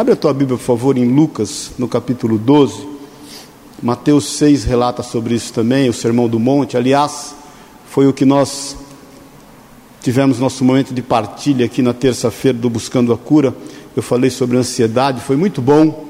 Abre a tua Bíblia, por favor, em Lucas, no capítulo 12. Mateus 6 relata sobre isso também, o Sermão do Monte. Aliás, foi o que nós tivemos nosso momento de partilha aqui na terça-feira do Buscando a Cura. Eu falei sobre ansiedade, foi muito bom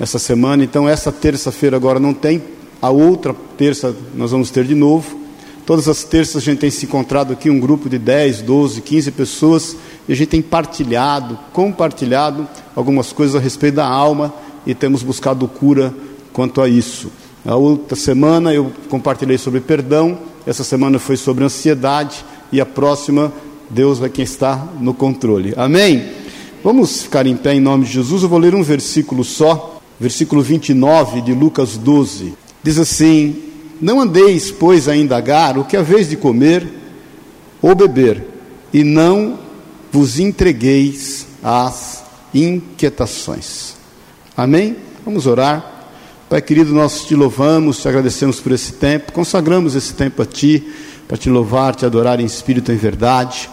essa semana. Então, essa terça-feira agora não tem, a outra terça nós vamos ter de novo. Todas as terças a gente tem se encontrado aqui, um grupo de 10, 12, 15 pessoas, e a gente tem partilhado, compartilhado algumas coisas a respeito da alma e temos buscado cura quanto a isso. A outra semana eu compartilhei sobre perdão, essa semana foi sobre ansiedade, e a próxima, Deus é quem está no controle. Amém? Vamos ficar em pé em nome de Jesus. Eu vou ler um versículo só, versículo 29 de Lucas 12. Diz assim: Não andeis, pois, a indagar o que haveis de comer ou beber, e não vos entregueis às inquietações. Amém? Vamos orar. Pai querido, nós te louvamos, te agradecemos por esse tempo, consagramos esse tempo a Ti, para te louvar, te adorar em espírito e em verdade.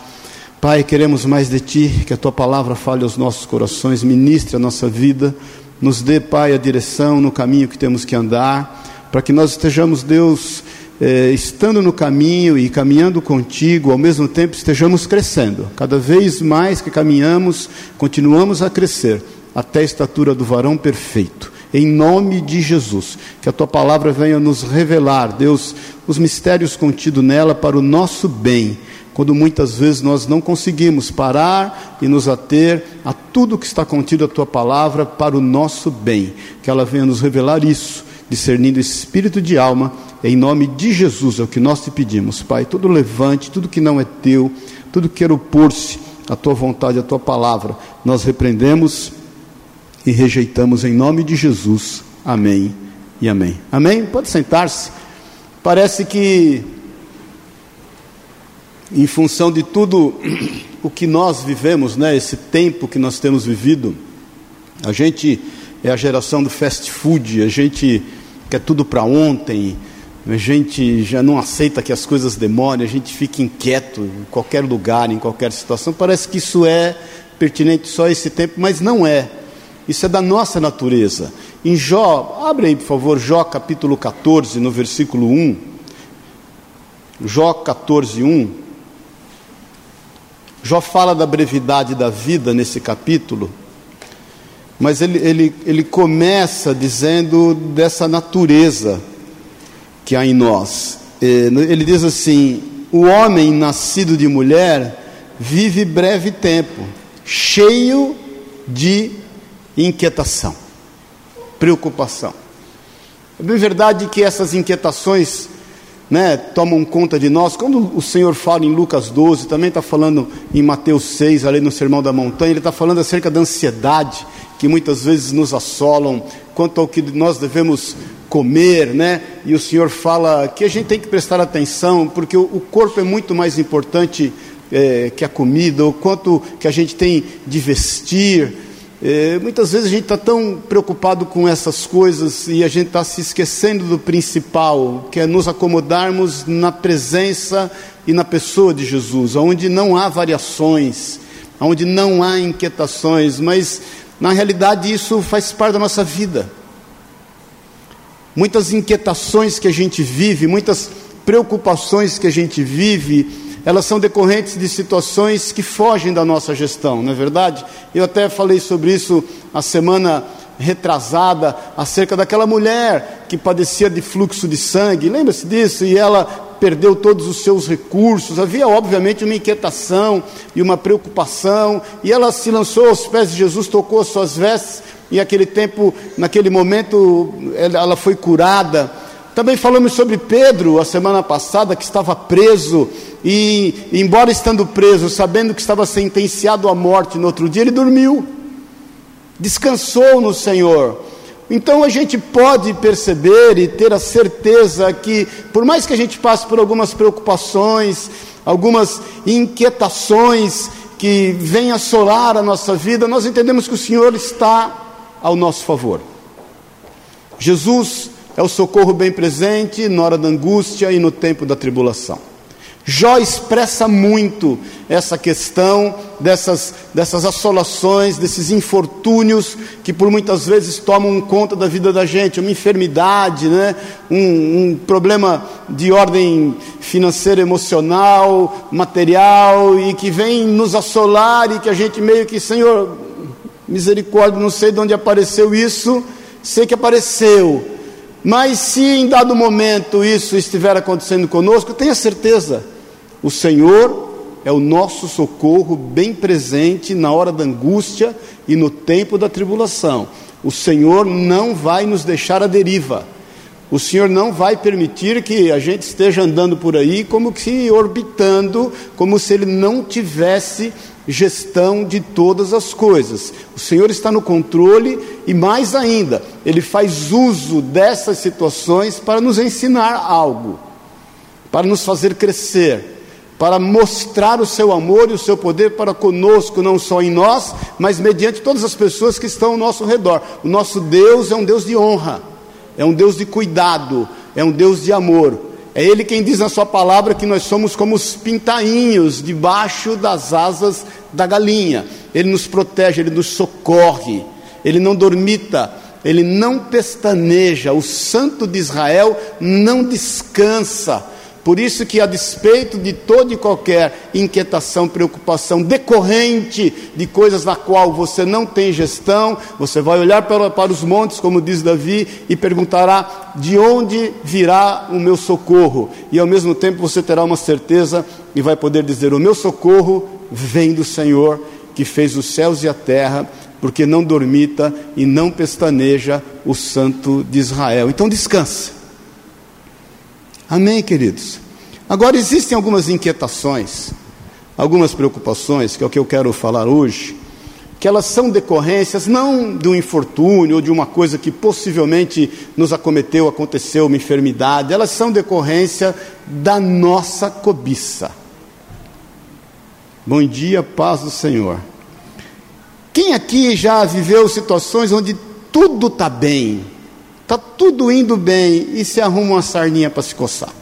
Pai, queremos mais de Ti, que a Tua palavra fale aos nossos corações, ministre a nossa vida, nos dê, Pai, a direção no caminho que temos que andar, para que nós estejamos, Deus, eh, estando no caminho e caminhando contigo, ao mesmo tempo estejamos crescendo. Cada vez mais que caminhamos, continuamos a crescer até a estatura do varão perfeito em nome de Jesus. Que a tua palavra venha nos revelar, Deus, os mistérios contidos nela para o nosso bem, quando muitas vezes nós não conseguimos parar e nos ater a tudo que está contido a tua palavra para o nosso bem. Que ela venha nos revelar isso, discernindo espírito de alma, em nome de Jesus, é o que nós te pedimos, Pai. Tudo levante, tudo que não é teu, tudo que quer opor-se à tua vontade, à tua palavra, nós repreendemos e rejeitamos em nome de Jesus. Amém e amém. Amém? Pode sentar-se. Parece que, em função de tudo o que nós vivemos, né, esse tempo que nós temos vivido, a gente é a geração do fast food, a gente quer tudo para ontem, a gente já não aceita que as coisas demorem, a gente fica inquieto em qualquer lugar, em qualquer situação. Parece que isso é pertinente só a esse tempo, mas não é. Isso é da nossa natureza. Em Jó, abre aí por favor, Jó capítulo 14, no versículo 1. Jó 14, 1. Jó fala da brevidade da vida nesse capítulo, mas ele, ele, ele começa dizendo dessa natureza que há em nós. Ele diz assim: o homem nascido de mulher vive breve tempo, cheio de inquietação, preocupação. É bem verdade que essas inquietações né, tomam conta de nós. Quando o Senhor fala em Lucas 12, também está falando em Mateus 6, ali no Sermão da Montanha, ele está falando acerca da ansiedade que muitas vezes nos assolam, quanto ao que nós devemos comer, né? E o Senhor fala que a gente tem que prestar atenção, porque o, corpo é muito mais importante é, que a comida, o quanto que a gente tem de vestir. É, muitas vezes a gente está tão preocupado com essas coisas e a gente está se esquecendo do principal, que é nos acomodarmos na presença e na pessoa de Jesus, onde não há variações, onde não há inquietações, mas na realidade isso faz parte da nossa vida. Muitas inquietações que a gente vive, muitas preocupações que a gente vive, elas são decorrentes de situações que fogem da nossa gestão, não é verdade? Eu até falei sobre isso a semana retrasada, acerca daquela mulher que padecia de fluxo de sangue, lembra-se disso? E ela perdeu todos os seus recursos, havia obviamente uma inquietação e uma preocupação, e ela se lançou aos pés de Jesus, tocou as suas vestes, e naquele tempo, naquele momento, ela foi curada. Também falamos sobre Pedro a semana passada, que estava preso, e, embora estando preso, sabendo que estava sentenciado à morte no outro dia, ele dormiu, descansou no Senhor. Então a gente pode perceber e ter a certeza que, por mais que a gente passe por algumas preocupações, algumas inquietações que venham assolar a nossa vida, nós entendemos que o Senhor está ao nosso favor. Jesus é o socorro bem presente na hora da angústia e no tempo da tribulação. Jó expressa muito essa questão dessas, dessas assolações, desses infortúnios que por muitas vezes tomam conta da vida da gente, uma enfermidade, né? um, um problema de ordem financeira, emocional, material, e que vem nos assolar e que a gente meio que, Senhor, misericórdia, não sei de onde apareceu isso, sei que apareceu. Mas se em dado momento isso estiver acontecendo conosco, tenha certeza o Senhor é o nosso socorro bem presente na hora da angústia e no tempo da tribulação. O Senhor não vai nos deixar à deriva. O Senhor não vai permitir que a gente esteja andando por aí como que orbitando, como se Ele não tivesse gestão de todas as coisas. O Senhor está no controle e, mais ainda, Ele faz uso dessas situações para nos ensinar algo, para nos fazer crescer para mostrar o seu amor e o seu poder para conosco, não só em nós, mas mediante todas as pessoas que estão ao nosso redor. O nosso Deus é um Deus de honra, é um Deus de cuidado, é um Deus de amor. É Ele quem diz na Sua palavra que nós somos como os pintainhos debaixo das asas da galinha. Ele nos protege, Ele nos socorre, Ele não dormita, Ele não pestaneja. O Santo de Israel não descansa por isso que a despeito de toda e qualquer inquietação, preocupação decorrente de coisas na qual você não tem gestão, você vai olhar para, para os montes, como diz Davi, e perguntará: de onde virá o meu socorro? E ao mesmo tempo você terá uma certeza e vai poder dizer: o meu socorro vem do Senhor que fez os céus e a terra, porque não dormita e não pestaneja o Santo de Israel. Então descanse. Amém, queridos? Agora, existem algumas inquietações, algumas preocupações, que é o que eu quero falar hoje, que elas são decorrências não de um infortúnio ou de uma coisa que possivelmente nos acometeu, aconteceu, uma enfermidade, elas são decorrência da nossa cobiça. Bom dia, paz do Senhor. Quem aqui já viveu situações onde tudo está bem, Está tudo indo bem e se arruma uma sarninha para se coçar.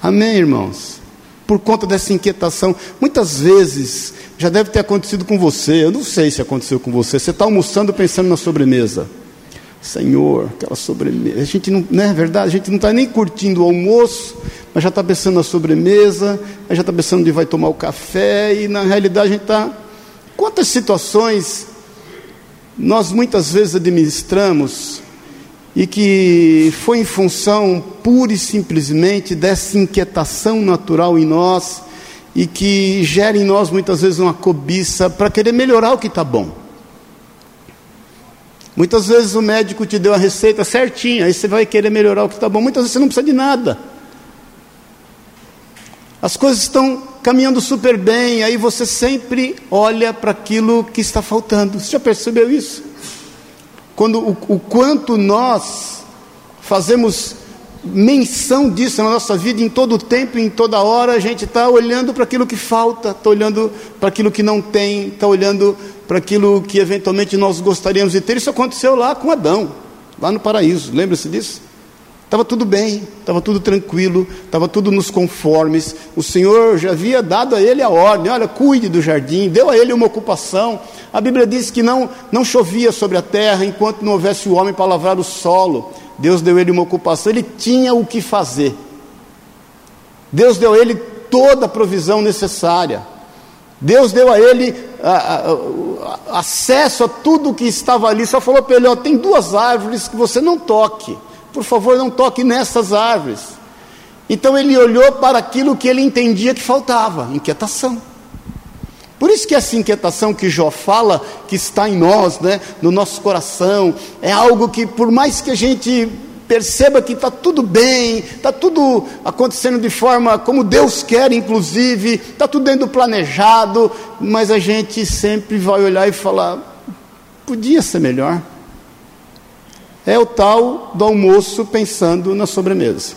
Amém, irmãos? Por conta dessa inquietação, muitas vezes já deve ter acontecido com você. Eu não sei se aconteceu com você. Você está almoçando pensando na sobremesa. Senhor, aquela sobremesa. A gente não, não é verdade? A gente não está nem curtindo o almoço, mas já está pensando na sobremesa, já está pensando onde vai tomar o café, e na realidade a gente está. Quantas situações nós muitas vezes administramos e que foi em função pura e simplesmente dessa inquietação natural em nós e que gera em nós muitas vezes uma cobiça para querer melhorar o que está bom. Muitas vezes o médico te deu a receita certinha, aí você vai querer melhorar o que está bom. Muitas vezes você não precisa de nada. As coisas estão caminhando super bem, aí você sempre olha para aquilo que está faltando. Você já percebeu isso? Quando o, o quanto nós fazemos menção disso na nossa vida, em todo o tempo, em toda hora, a gente está olhando para aquilo que falta, está olhando para aquilo que não tem, está olhando para aquilo que eventualmente nós gostaríamos de ter. Isso aconteceu lá com Adão, lá no paraíso, lembra-se disso? Estava tudo bem, estava tudo tranquilo, estava tudo nos conformes. O Senhor já havia dado a ele a ordem: olha, cuide do jardim, deu a ele uma ocupação. A Bíblia diz que não, não chovia sobre a terra enquanto não houvesse o homem para lavrar o solo. Deus deu a ele uma ocupação, ele tinha o que fazer. Deus deu a ele toda a provisão necessária. Deus deu a ele a, a, a, acesso a tudo que estava ali. Só falou para ele: ó, tem duas árvores que você não toque por favor, não toque nessas árvores. Então ele olhou para aquilo que ele entendia que faltava: inquietação. Por isso que essa inquietação que Jó fala, que está em nós, né, no nosso coração, é algo que, por mais que a gente perceba que está tudo bem, está tudo acontecendo de forma como Deus quer, inclusive, está tudo dentro do planejado, mas a gente sempre vai olhar e falar: podia ser melhor é o tal do almoço pensando na sobremesa.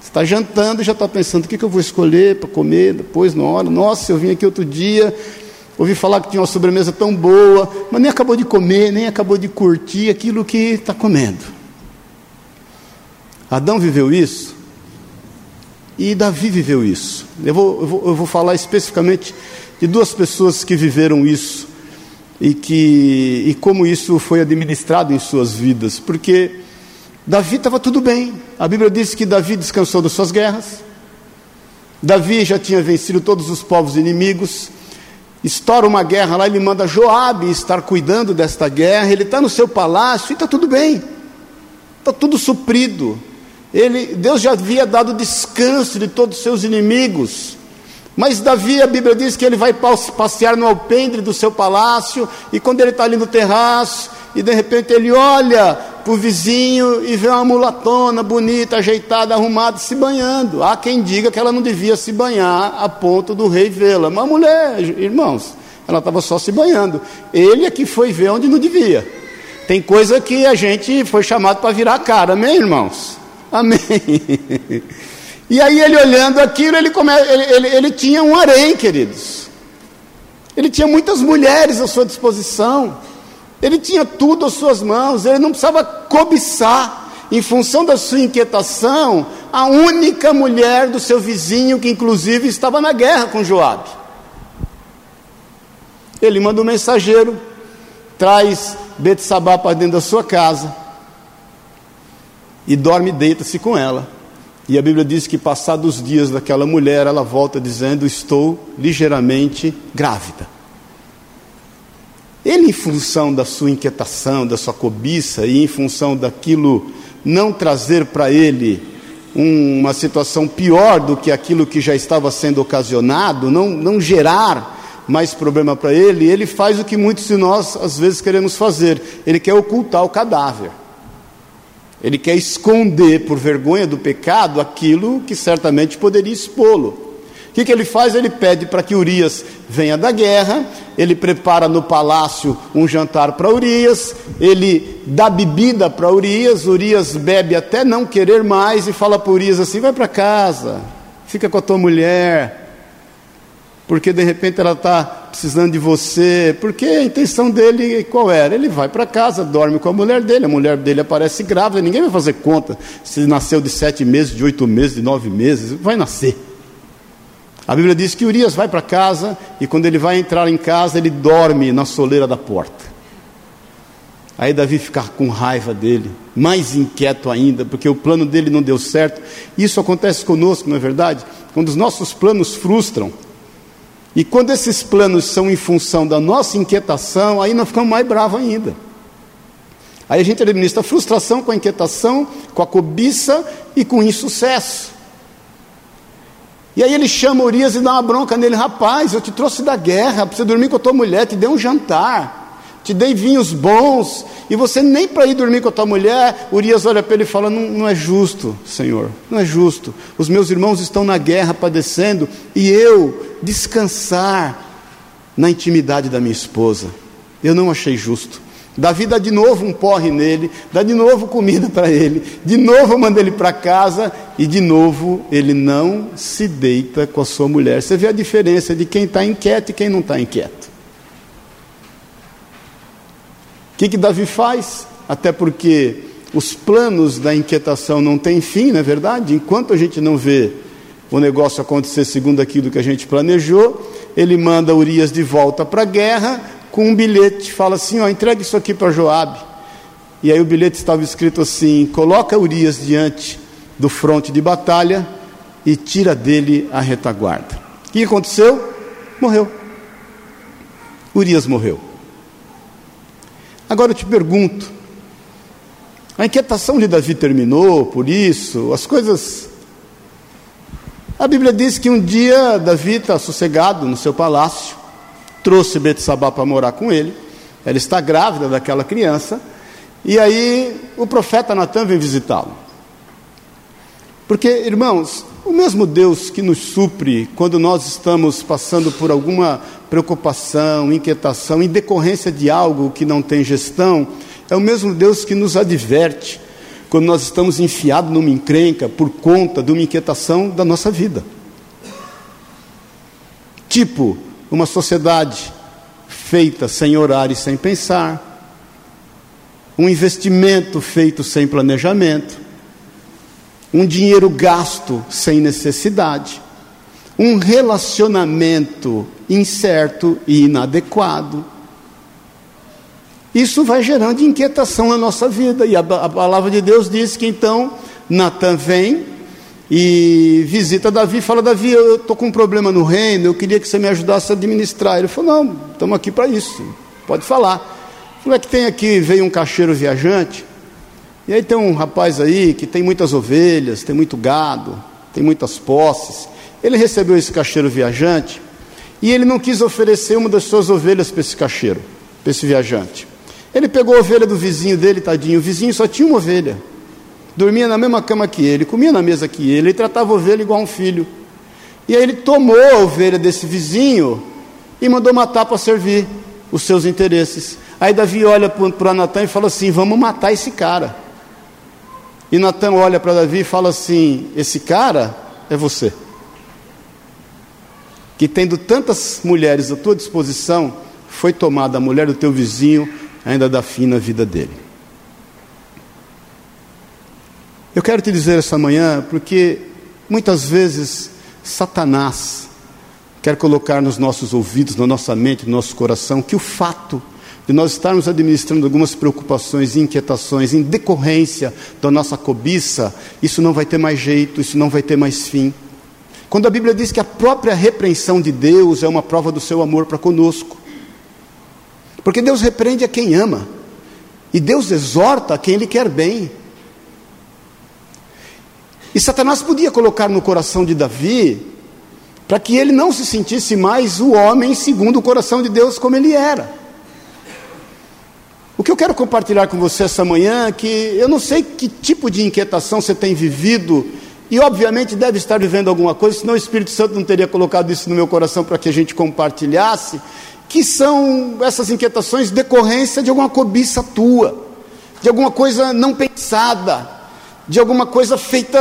Você está jantando e já está pensando o que, que eu vou escolher para comer depois, na hora. Nossa, eu vim aqui outro dia, ouvi falar que tinha uma sobremesa tão boa, mas nem acabou de comer, nem acabou de curtir aquilo que está comendo. Adão viveu isso? E Davi viveu isso. Eu vou, eu vou, eu vou falar especificamente de duas pessoas que viveram isso e, que, e como isso foi administrado em suas vidas, porque Davi estava tudo bem. A Bíblia diz que Davi descansou das suas guerras. Davi já tinha vencido todos os povos inimigos. Estoura uma guerra lá, ele manda Joabe estar cuidando desta guerra. Ele está no seu palácio e está tudo bem. Está tudo suprido. Ele, Deus já havia dado descanso de todos os seus inimigos. Mas Davi, a Bíblia diz que ele vai passear no alpendre do seu palácio, e quando ele está ali no terraço, e de repente ele olha para o vizinho e vê uma mulatona bonita, ajeitada, arrumada, se banhando. Há quem diga que ela não devia se banhar a ponto do rei vê-la. Uma mulher, irmãos, ela estava só se banhando. Ele é que foi ver onde não devia. Tem coisa que a gente foi chamado para virar a cara, amém, irmãos? Amém. E aí ele olhando aquilo, ele, come... ele, ele, ele tinha um harém, queridos. Ele tinha muitas mulheres à sua disposição. Ele tinha tudo às suas mãos, ele não precisava cobiçar, em função da sua inquietação, a única mulher do seu vizinho, que inclusive estava na guerra com Joabe. Ele manda um mensageiro, traz Betsabá para dentro da sua casa e dorme deita-se com ela. E a Bíblia diz que passados os dias daquela mulher, ela volta dizendo: Estou ligeiramente grávida. Ele, em função da sua inquietação, da sua cobiça e em função daquilo não trazer para ele uma situação pior do que aquilo que já estava sendo ocasionado, não, não gerar mais problema para ele, ele faz o que muitos de nós às vezes queremos fazer: ele quer ocultar o cadáver. Ele quer esconder, por vergonha do pecado, aquilo que certamente poderia expô-lo que, que ele faz? Ele pede para que Urias venha da guerra, ele prepara no palácio um jantar para Urias, ele dá bebida para Urias, Urias bebe até não querer mais e fala para Urias assim: vai para casa, fica com a tua mulher, porque de repente ela está precisando de você, porque a intenção dele qual era? Ele vai para casa, dorme com a mulher dele, a mulher dele aparece grávida, ninguém vai fazer conta se nasceu de sete meses, de oito meses, de nove meses, vai nascer. A Bíblia diz que Urias vai para casa e quando ele vai entrar em casa, ele dorme na soleira da porta. Aí Davi fica com raiva dele, mais inquieto ainda, porque o plano dele não deu certo. Isso acontece conosco, não é verdade? Quando os nossos planos frustram. E quando esses planos são em função da nossa inquietação, aí nós ficamos mais bravos ainda. Aí a gente administra frustração com a inquietação, com a cobiça e com o insucesso. E aí ele chama Urias e dá uma bronca nele: rapaz, eu te trouxe da guerra para você dormir com a tua mulher, te dei um jantar, te dei vinhos bons, e você nem para ir dormir com a tua mulher. Urias olha para ele e fala: não, não é justo, Senhor, não é justo. Os meus irmãos estão na guerra padecendo e eu descansar na intimidade da minha esposa. Eu não achei justo. Davi dá de novo um porre nele, dá de novo comida para ele, de novo manda ele para casa e de novo ele não se deita com a sua mulher. Você vê a diferença de quem está inquieto e quem não está inquieto. O que, que Davi faz? Até porque os planos da inquietação não têm fim, não é verdade? Enquanto a gente não vê o negócio acontecer segundo aquilo que a gente planejou, ele manda Urias de volta para a guerra, com um bilhete, fala assim: ó, entregue isso aqui para Joabe. E aí o bilhete estava escrito assim: coloca Urias diante do fronte de batalha e tira dele a retaguarda. O que aconteceu? Morreu. Urias morreu. Agora eu te pergunto: a inquietação de Davi terminou por isso? As coisas. A Bíblia diz que um dia Davi está sossegado no seu palácio trouxe Betsabá para morar com ele. Ela está grávida daquela criança. E aí o profeta Natan vem visitá-lo. Porque, irmãos, o mesmo Deus que nos supre quando nós estamos passando por alguma preocupação, inquietação, em decorrência de algo que não tem gestão, é o mesmo Deus que nos adverte quando nós estamos enfiados numa encrenca por conta de uma inquietação da nossa vida. Tipo, uma sociedade feita sem orar e sem pensar, um investimento feito sem planejamento, um dinheiro gasto sem necessidade, um relacionamento incerto e inadequado. Isso vai gerando inquietação na nossa vida, e a, a palavra de Deus diz que então Natan vem e visita Davi, fala: Davi, eu estou com um problema no reino, eu queria que você me ajudasse a administrar. Ele falou: Não, estamos aqui para isso, pode falar. Falou: É que tem aqui, veio um cacheiro viajante, e aí tem um rapaz aí que tem muitas ovelhas, tem muito gado, tem muitas posses. Ele recebeu esse cacheiro viajante e ele não quis oferecer uma das suas ovelhas para esse cacheiro, para esse viajante. Ele pegou a ovelha do vizinho dele, tadinho. O vizinho só tinha uma ovelha. Dormia na mesma cama que ele, comia na mesa que ele, ele tratava a ovelha igual um filho. E aí ele tomou a ovelha desse vizinho e mandou matar para servir os seus interesses. Aí Davi olha para Natan e fala assim: Vamos matar esse cara. E Natan olha para Davi e fala assim: Esse cara é você. Que tendo tantas mulheres à tua disposição, foi tomada a mulher do teu vizinho, ainda dá fim na vida dele. Eu quero te dizer essa manhã, porque muitas vezes Satanás quer colocar nos nossos ouvidos, na nossa mente, no nosso coração, que o fato de nós estarmos administrando algumas preocupações e inquietações em decorrência da nossa cobiça, isso não vai ter mais jeito, isso não vai ter mais fim. Quando a Bíblia diz que a própria repreensão de Deus é uma prova do seu amor para conosco. Porque Deus repreende a quem ama, e Deus exorta a quem Ele quer bem. E Satanás podia colocar no coração de Davi, para que ele não se sentisse mais o homem segundo o coração de Deus como ele era. O que eu quero compartilhar com você essa manhã é que eu não sei que tipo de inquietação você tem vivido, e obviamente deve estar vivendo alguma coisa, senão o Espírito Santo não teria colocado isso no meu coração para que a gente compartilhasse, que são essas inquietações decorrência de alguma cobiça tua, de alguma coisa não pensada, de alguma coisa feita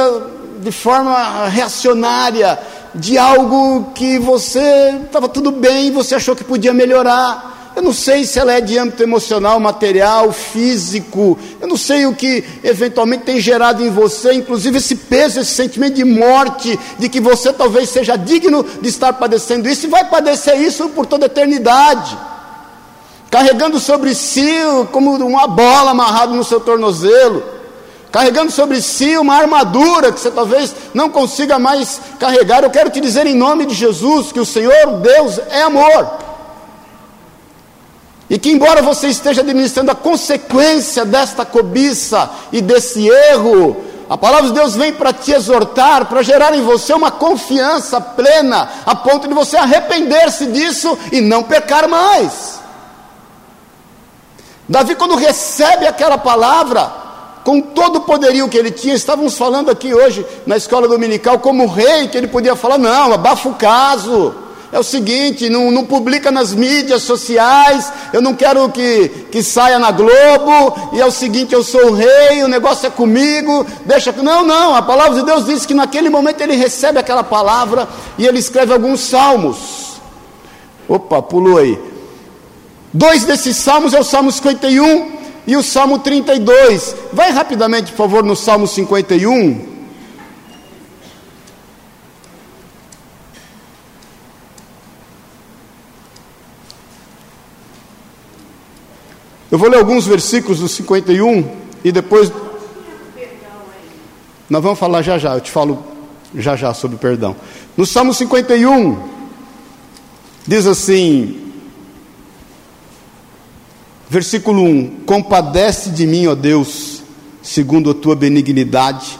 de forma reacionária, de algo que você estava tudo bem, você achou que podia melhorar eu não sei se ela é de âmbito emocional, material, físico. Eu não sei o que eventualmente tem gerado em você, inclusive esse peso, esse sentimento de morte, de que você talvez seja digno de estar padecendo isso e vai padecer isso por toda a eternidade. Carregando sobre si como uma bola amarrada no seu tornozelo carregando sobre si uma armadura que você talvez não consiga mais carregar. Eu quero te dizer em nome de Jesus que o Senhor Deus é amor. E que, embora você esteja administrando a consequência desta cobiça e desse erro, a palavra de Deus vem para te exortar, para gerar em você uma confiança plena, a ponto de você arrepender-se disso e não pecar mais. Davi, quando recebe aquela palavra, com todo o poderio que ele tinha, estávamos falando aqui hoje na escola dominical, como rei, que ele podia falar: não, abafa o caso é o seguinte: não, não, publica nas mídias sociais, eu não quero que, que saia na Globo, e é o seguinte: eu sou o rei, o negócio é comigo, deixa. Não, não, a palavra de Deus diz que naquele momento ele recebe aquela palavra e ele escreve alguns salmos. Opa, pulou aí. Dois desses salmos é o Salmo 51 e o Salmo 32. Vai rapidamente, por favor, no Salmo 51. Eu vou ler alguns versículos do 51 e depois. Nós vamos falar já já, eu te falo já já sobre perdão. No Salmo 51, diz assim, versículo 1: Compadece de mim, ó Deus, segundo a tua benignidade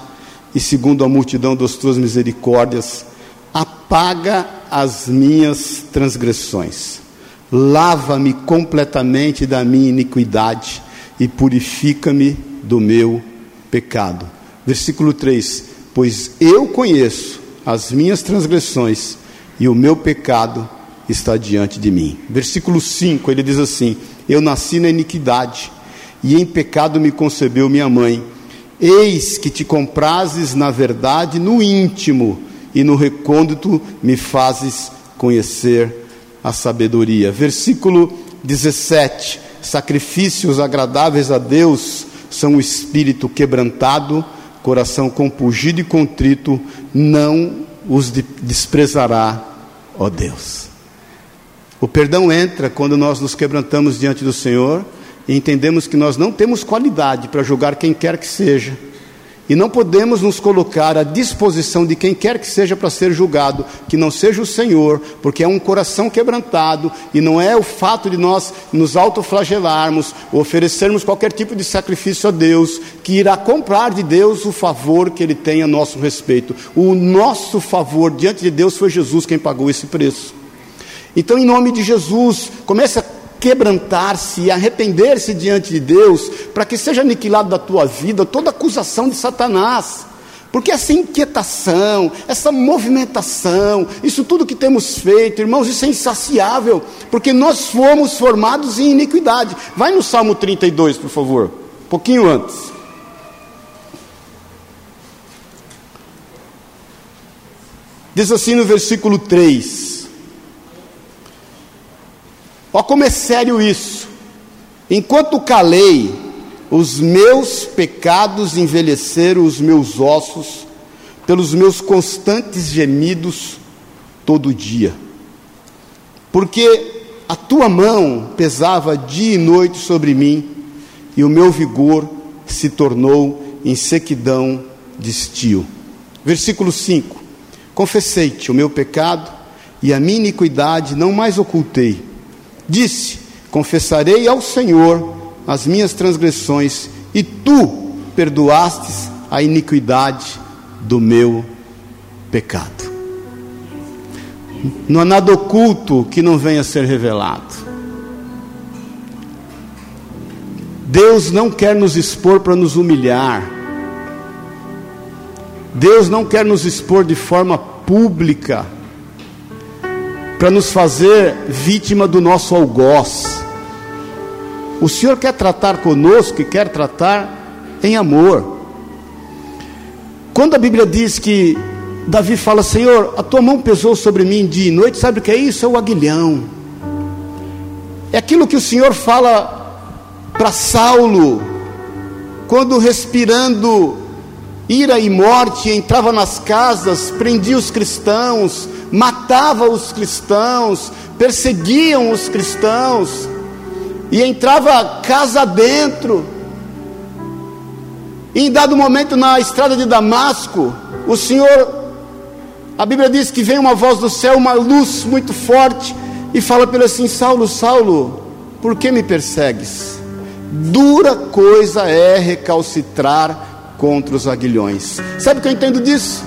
e segundo a multidão das tuas misericórdias, apaga as minhas transgressões lava-me completamente da minha iniquidade e purifica-me do meu pecado. Versículo 3: Pois eu conheço as minhas transgressões e o meu pecado está diante de mim. Versículo 5, ele diz assim: Eu nasci na iniquidade e em pecado me concebeu minha mãe. Eis que te comprases na verdade no íntimo e no recôndito me fazes conhecer a sabedoria. Versículo 17: Sacrifícios agradáveis a Deus são o espírito quebrantado, coração compungido e contrito, não os desprezará, ó Deus. O perdão entra quando nós nos quebrantamos diante do Senhor e entendemos que nós não temos qualidade para julgar quem quer que seja e não podemos nos colocar à disposição de quem quer que seja para ser julgado, que não seja o Senhor, porque é um coração quebrantado e não é o fato de nós nos autoflagelarmos, oferecermos qualquer tipo de sacrifício a Deus, que irá comprar de Deus o favor que Ele tem a nosso respeito. O nosso favor diante de Deus foi Jesus quem pagou esse preço. Então, em nome de Jesus, comece a quebrantar-se e arrepender-se diante de Deus, para que seja aniquilado da tua vida toda acusação de Satanás. Porque essa inquietação, essa movimentação, isso tudo que temos feito, irmãos, isso é insaciável, porque nós fomos formados em iniquidade. Vai no Salmo 32, por favor, um pouquinho antes. Diz assim no versículo 3: Ó, como é sério isso. Enquanto calei, os meus pecados envelheceram os meus ossos, pelos meus constantes gemidos todo dia. Porque a tua mão pesava dia e noite sobre mim, e o meu vigor se tornou em sequidão de estio. Versículo 5: Confessei-te o meu pecado, e a minha iniquidade não mais ocultei Disse: Confessarei ao Senhor as minhas transgressões, e tu perdoastes a iniquidade do meu pecado. Não há nada oculto que não venha a ser revelado. Deus não quer nos expor para nos humilhar. Deus não quer nos expor de forma pública para nos fazer vítima do nosso algoz. O Senhor quer tratar conosco e quer tratar em amor. Quando a Bíblia diz que Davi fala, Senhor, a tua mão pesou sobre mim dia e noite, sabe o que é isso? É o aguilhão. É aquilo que o Senhor fala para Saulo, quando respirando ira e morte entrava nas casas, prendia os cristãos, matava os cristãos, perseguiam os cristãos, e entrava casa dentro. E em dado momento na estrada de Damasco, o Senhor, a Bíblia diz que vem uma voz do céu, uma luz muito forte, e fala ele assim: Saulo, Saulo, por que me persegues? Dura coisa é recalcitrar contra os aguilhões. Sabe o que eu entendo disso?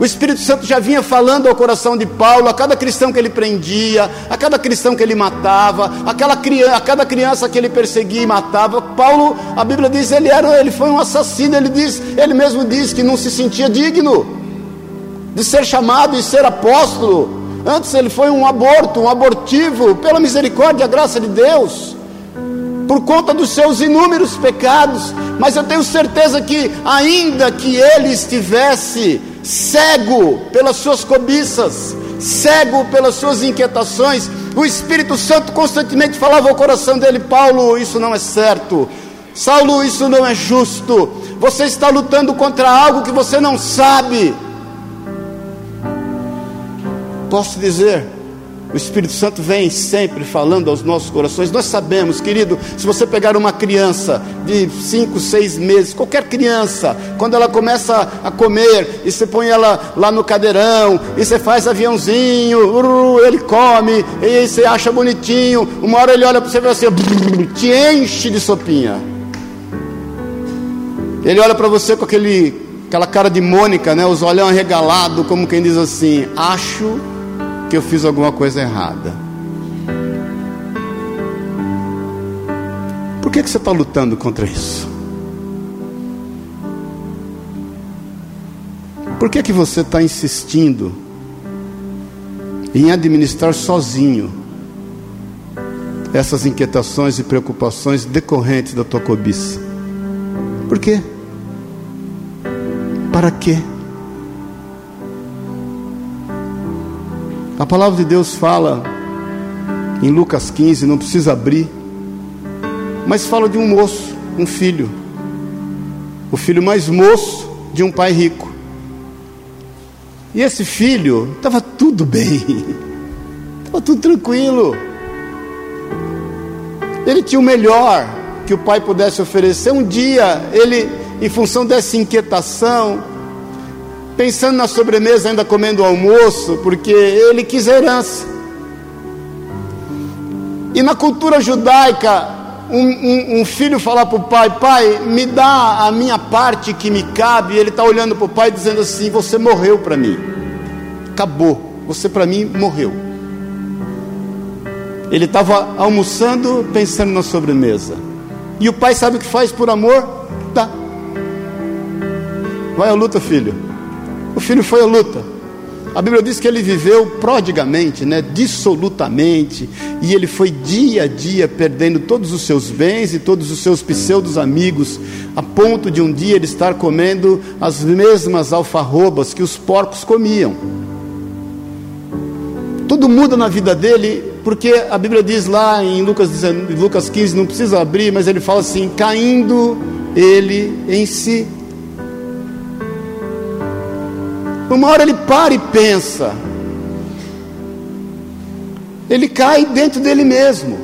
O Espírito Santo já vinha falando ao coração de Paulo, a cada cristão que ele prendia, a cada cristão que ele matava, aquela criança, a cada criança que ele perseguia e matava. Paulo, a Bíblia diz, ele era, ele foi um assassino, ele diz, ele mesmo diz que não se sentia digno de ser chamado e ser apóstolo. Antes ele foi um aborto, um abortivo, pela misericórdia e graça de Deus por conta dos seus inúmeros pecados, mas eu tenho certeza que, ainda que ele estivesse cego pelas suas cobiças, cego pelas suas inquietações, o Espírito Santo constantemente falava ao coração dele: Paulo, isso não é certo. Saulo, isso não é justo. Você está lutando contra algo que você não sabe. Posso dizer, o Espírito Santo vem sempre falando aos nossos corações. Nós sabemos, querido, se você pegar uma criança de 5, 6 meses, qualquer criança, quando ela começa a comer, e você põe ela lá no cadeirão, e você faz aviãozinho, ele come, e você acha bonitinho, uma hora ele olha para você e fala assim, te enche de sopinha. Ele olha para você com aquele, aquela cara de Mônica, né, os olhão arregalados, como quem diz assim: acho que eu fiz alguma coisa errada. Por que, que você está lutando contra isso? Por que, que você está insistindo em administrar sozinho essas inquietações e preocupações decorrentes da tua cobiça? Por quê? Para quê? A palavra de Deus fala em Lucas 15, não precisa abrir, mas fala de um moço, um filho. O filho mais moço de um pai rico. E esse filho estava tudo bem, estava tudo tranquilo. Ele tinha o melhor que o pai pudesse oferecer. Um dia, ele, em função dessa inquietação, pensando na sobremesa, ainda comendo o almoço, porque ele quis herança. E na cultura judaica, um, um, um filho falar para o pai: Pai, me dá a minha parte que me cabe. E ele está olhando para o pai dizendo assim: Você morreu para mim, acabou, você para mim morreu. Ele estava almoçando, pensando na sobremesa. E o pai sabe o que faz por amor? Tá. Vai à luta, filho. O filho foi à luta. A Bíblia diz que ele viveu prodigamente, né, dissolutamente, e ele foi dia a dia perdendo todos os seus bens e todos os seus pseudos amigos, a ponto de um dia ele estar comendo as mesmas alfarrobas que os porcos comiam. Tudo muda na vida dele, porque a Bíblia diz lá em Lucas, Lucas 15, não precisa abrir, mas ele fala assim: caindo ele em si. Uma hora ele para e pensa. Ele cai dentro dele mesmo.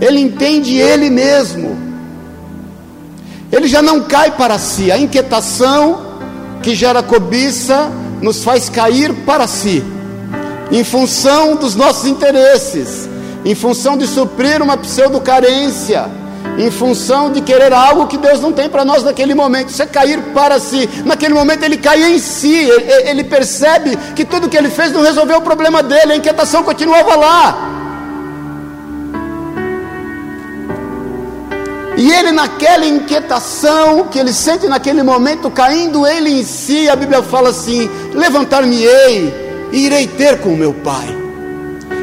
Ele entende ele mesmo. Ele já não cai para si. A inquietação que gera cobiça nos faz cair para si, em função dos nossos interesses, em função de suprir uma pseudo-carência em função de querer algo que Deus não tem para nós naquele momento. Isso é cair para si. Naquele momento ele cai em si, ele, ele percebe que tudo que ele fez não resolveu o problema dele, a inquietação continuava lá. E ele, naquela inquietação que ele sente naquele momento, caindo ele em si, a Bíblia fala assim: Levantar-me-ei e irei ter com o meu pai.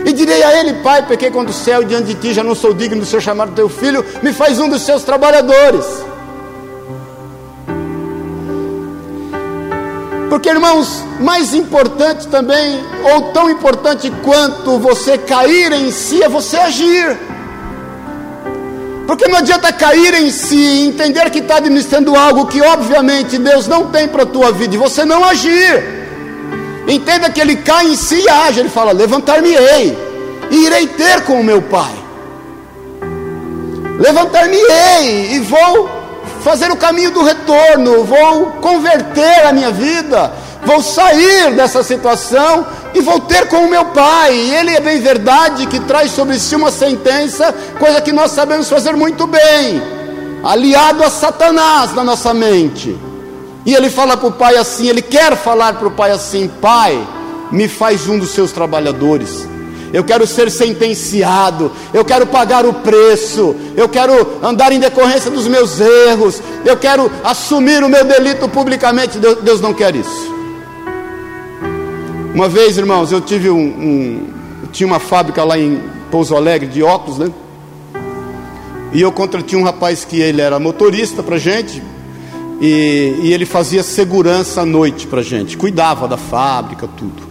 E direi a ele, Pai, pequei contra o céu diante de ti, já não sou digno de ser chamado teu filho, me faz um dos seus trabalhadores. Porque, irmãos, mais importante também, ou tão importante quanto você cair em si, é você agir. Porque não adianta cair em si, entender que está administrando algo que obviamente Deus não tem para a tua vida e você não agir. Entenda que ele cai em si e age. Ele fala: Levantar-me-ei, e irei ter com o meu pai. Levantar-me-ei, e vou fazer o caminho do retorno, vou converter a minha vida, vou sair dessa situação e vou ter com o meu pai. E ele é bem verdade que traz sobre si uma sentença, coisa que nós sabemos fazer muito bem, aliado a Satanás na nossa mente. E ele fala para o pai assim: ele quer falar para o pai assim, pai, me faz um dos seus trabalhadores. Eu quero ser sentenciado, eu quero pagar o preço, eu quero andar em decorrência dos meus erros, eu quero assumir o meu delito publicamente. Deus, Deus não quer isso. Uma vez, irmãos, eu tive um, um eu tinha uma fábrica lá em Pouso Alegre de óculos, né? E eu contratei um rapaz que ele era motorista para gente, e, e ele fazia segurança à noite para gente, cuidava da fábrica, tudo.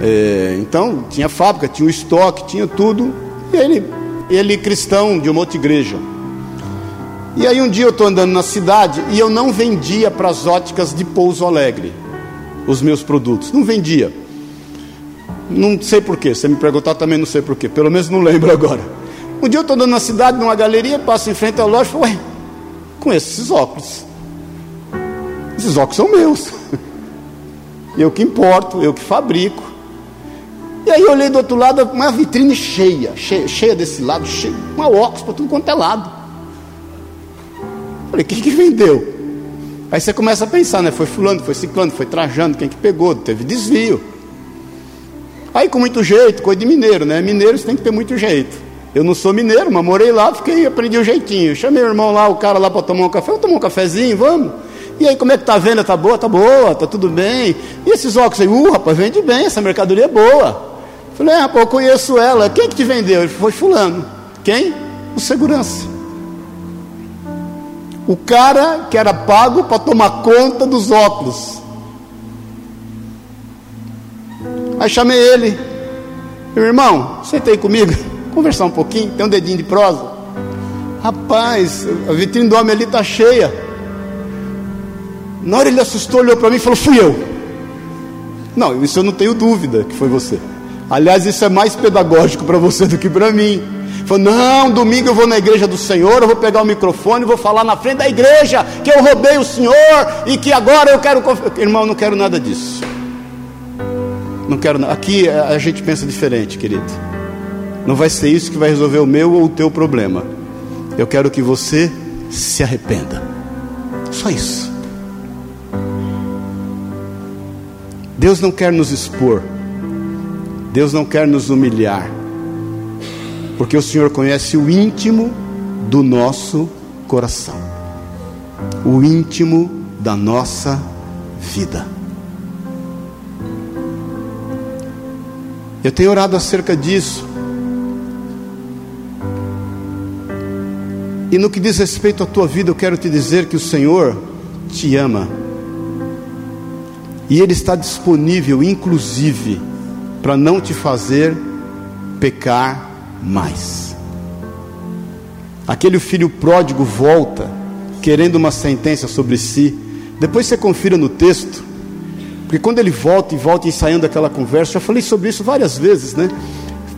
É, então, tinha fábrica, tinha o estoque, tinha tudo. E ele, ele cristão de uma outra igreja. E aí um dia eu estou andando na cidade e eu não vendia para as óticas de Pouso Alegre os meus produtos. Não vendia. Não sei porquê. Se me perguntar também não sei porquê. Pelo menos não lembro agora. Um dia eu estou andando na cidade, numa galeria, passo em frente à loja e falo, ué, com esses óculos. Esses óculos são meus. Eu que importo, eu que fabrico. E aí eu olhei do outro lado, uma vitrine cheia, cheia, cheia desse lado, cheia, uma óculos para tudo quanto é lado. Falei, quem que vendeu? Aí você começa a pensar, né? Foi fulano, foi ciclano, foi trajando, quem que pegou, teve desvio. Aí com muito jeito, coisa de mineiro, né? Mineiros tem que ter muito jeito. Eu não sou mineiro, mas morei lá, fiquei, aprendi o jeitinho. Chamei o irmão lá, o cara lá para tomar um café, vamos tomar um cafezinho, vamos. E aí, como é que tá a venda? Tá boa? Tá boa, tá tudo bem. E esses óculos aí? Uh, rapaz, vende bem, essa mercadoria é boa. Falei, é, rapaz, eu conheço ela. Quem que te vendeu? Ele foi fulano. Quem? O segurança. O cara que era pago para tomar conta dos óculos. Aí chamei ele. Meu irmão, sentei comigo, conversar um pouquinho, tem um dedinho de prosa. Rapaz, a vitrine do homem ali está cheia. Na hora ele assustou, olhou para mim e falou: Fui eu. Não, isso eu não tenho dúvida que foi você. Aliás, isso é mais pedagógico para você do que para mim. Falou, não, domingo eu vou na igreja do Senhor, eu vou pegar o microfone, vou falar na frente da igreja que eu roubei o Senhor e que agora eu quero. Irmão, não quero nada disso. Não quero nada. Aqui a gente pensa diferente, querido. Não vai ser isso que vai resolver o meu ou o teu problema. Eu quero que você se arrependa. Só isso. Deus não quer nos expor. Deus não quer nos humilhar. Porque o Senhor conhece o íntimo do nosso coração. O íntimo da nossa vida. Eu tenho orado acerca disso. E no que diz respeito à tua vida, eu quero te dizer que o Senhor te ama. E Ele está disponível, inclusive, para não te fazer pecar mais. Aquele filho pródigo volta, querendo uma sentença sobre si. Depois você confira no texto, porque quando ele volta e volta ensaiando aquela conversa, já falei sobre isso várias vezes, né?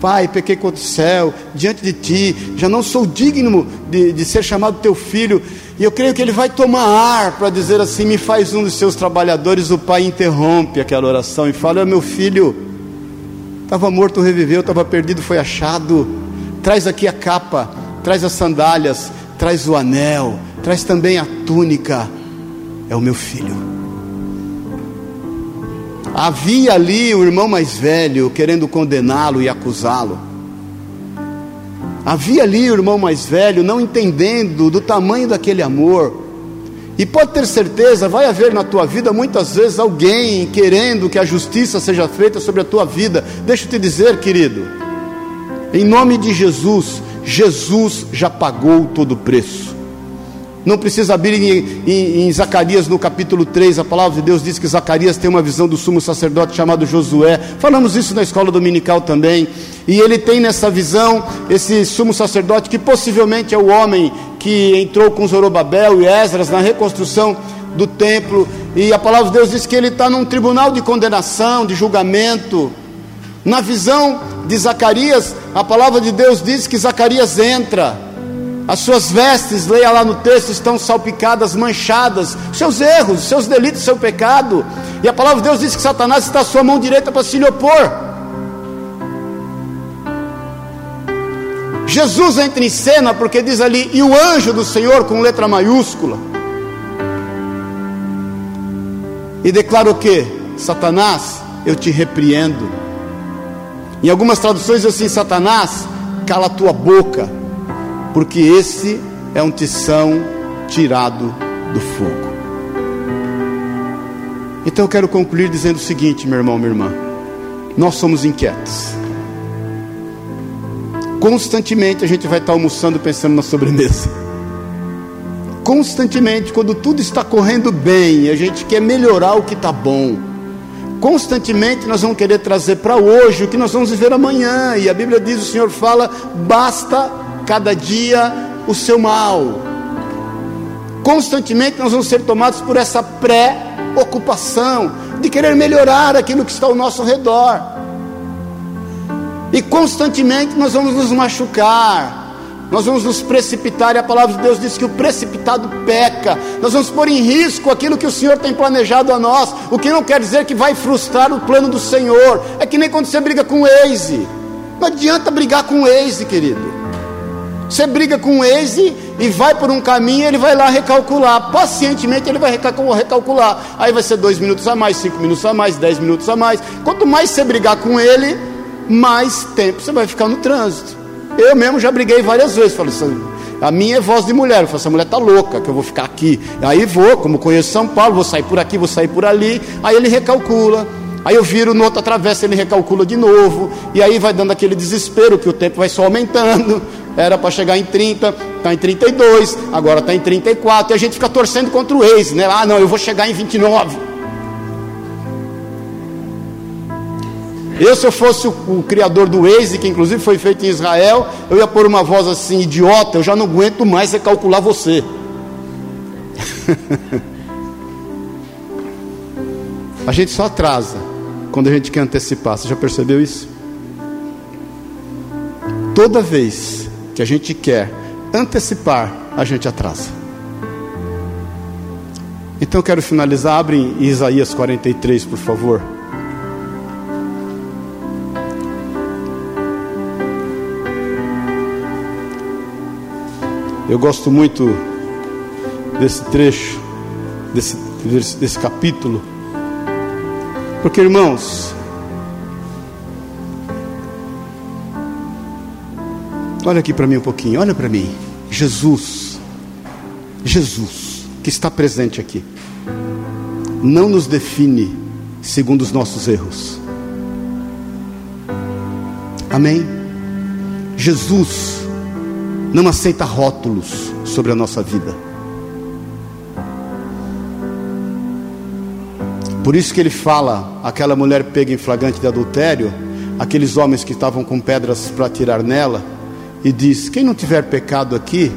Pai, pequei contra o céu, diante de ti, já não sou digno de, de ser chamado teu filho. E eu creio que ele vai tomar ar para dizer assim: me faz um dos seus trabalhadores. O pai interrompe aquela oração e fala: meu filho, estava morto, reviveu, estava perdido, foi achado. Traz aqui a capa, traz as sandálias, traz o anel, traz também a túnica. É o meu filho. Havia ali o irmão mais velho querendo condená-lo e acusá-lo. Havia ali o irmão mais velho não entendendo do tamanho daquele amor. E pode ter certeza, vai haver na tua vida muitas vezes alguém querendo que a justiça seja feita sobre a tua vida. Deixa eu te dizer, querido, em nome de Jesus, Jesus já pagou todo o preço. Não precisa abrir em, em, em, Zacarias no capítulo 3, a palavra de Deus diz que Zacarias tem uma visão do sumo sacerdote chamado Josué. Falamos isso na escola dominical também. E ele tem nessa visão esse sumo sacerdote que possivelmente é o homem que entrou com Zorobabel e Esdras na reconstrução do templo. E a palavra de Deus diz que ele está num tribunal de condenação, de julgamento. Na visão de Zacarias, a palavra de Deus diz que Zacarias entra as suas vestes, leia lá no texto, estão salpicadas, manchadas, seus erros, seus delitos, seu pecado. E a palavra de Deus diz que Satanás está à sua mão direita para se lhe opor. Jesus entra em cena porque diz ali, e o anjo do Senhor com letra maiúscula. E declara o que? Satanás, eu te repreendo. Em algumas traduções diz assim: Satanás, cala a tua boca porque esse é um tição tirado do fogo. Então eu quero concluir dizendo o seguinte, meu irmão, minha irmã: nós somos inquietos. Constantemente a gente vai estar almoçando pensando na sobremesa. Constantemente, quando tudo está correndo bem, a gente quer melhorar o que está bom. Constantemente nós vamos querer trazer para hoje o que nós vamos viver amanhã. E a Bíblia diz: o Senhor fala, basta cada dia o seu mal. Constantemente nós vamos ser tomados por essa pré-ocupação de querer melhorar aquilo que está ao nosso redor. E constantemente nós vamos nos machucar, nós vamos nos precipitar, e a palavra de Deus diz que o precipitado peca. Nós vamos pôr em risco aquilo que o Senhor tem planejado a nós, o que não quer dizer que vai frustrar o plano do Senhor. É que nem quando você briga com o Waze. Não adianta brigar com o Waze, querido. Você briga com o ex e vai por um caminho, ele vai lá recalcular. Pacientemente ele vai recalcular. Aí vai ser dois minutos a mais, cinco minutos a mais, dez minutos a mais. Quanto mais você brigar com ele, mais tempo você vai ficar no trânsito. Eu mesmo já briguei várias vezes. Falei, a minha é voz de mulher. Eu falei, essa mulher tá louca, que eu vou ficar aqui. Aí vou, como conheço São Paulo, vou sair por aqui, vou sair por ali. Aí ele recalcula. Aí eu viro no outra travessa, ele recalcula de novo. E aí vai dando aquele desespero que o tempo vai só aumentando era para chegar em 30, está em 32, agora está em 34, e a gente fica torcendo contra o ex, né? Ah, não, eu vou chegar em 29. Eu, se eu fosse o, o criador do Waze, que inclusive foi feito em Israel, eu ia pôr uma voz assim, idiota, eu já não aguento mais recalcular você. A gente só atrasa quando a gente quer antecipar. Você já percebeu isso? Toda vez que a gente quer antecipar, a gente atrasa. Então eu quero finalizar. Abre em Isaías 43, por favor. Eu gosto muito desse trecho, desse, desse capítulo, porque irmãos, olha aqui para mim um pouquinho, olha para mim, Jesus, Jesus, que está presente aqui, não nos define segundo os nossos erros, amém? Jesus não aceita rótulos sobre a nossa vida. Por isso que ele fala, aquela mulher pega em flagrante de adultério, aqueles homens que estavam com pedras para atirar nela, e diz: Quem não tiver pecado aqui,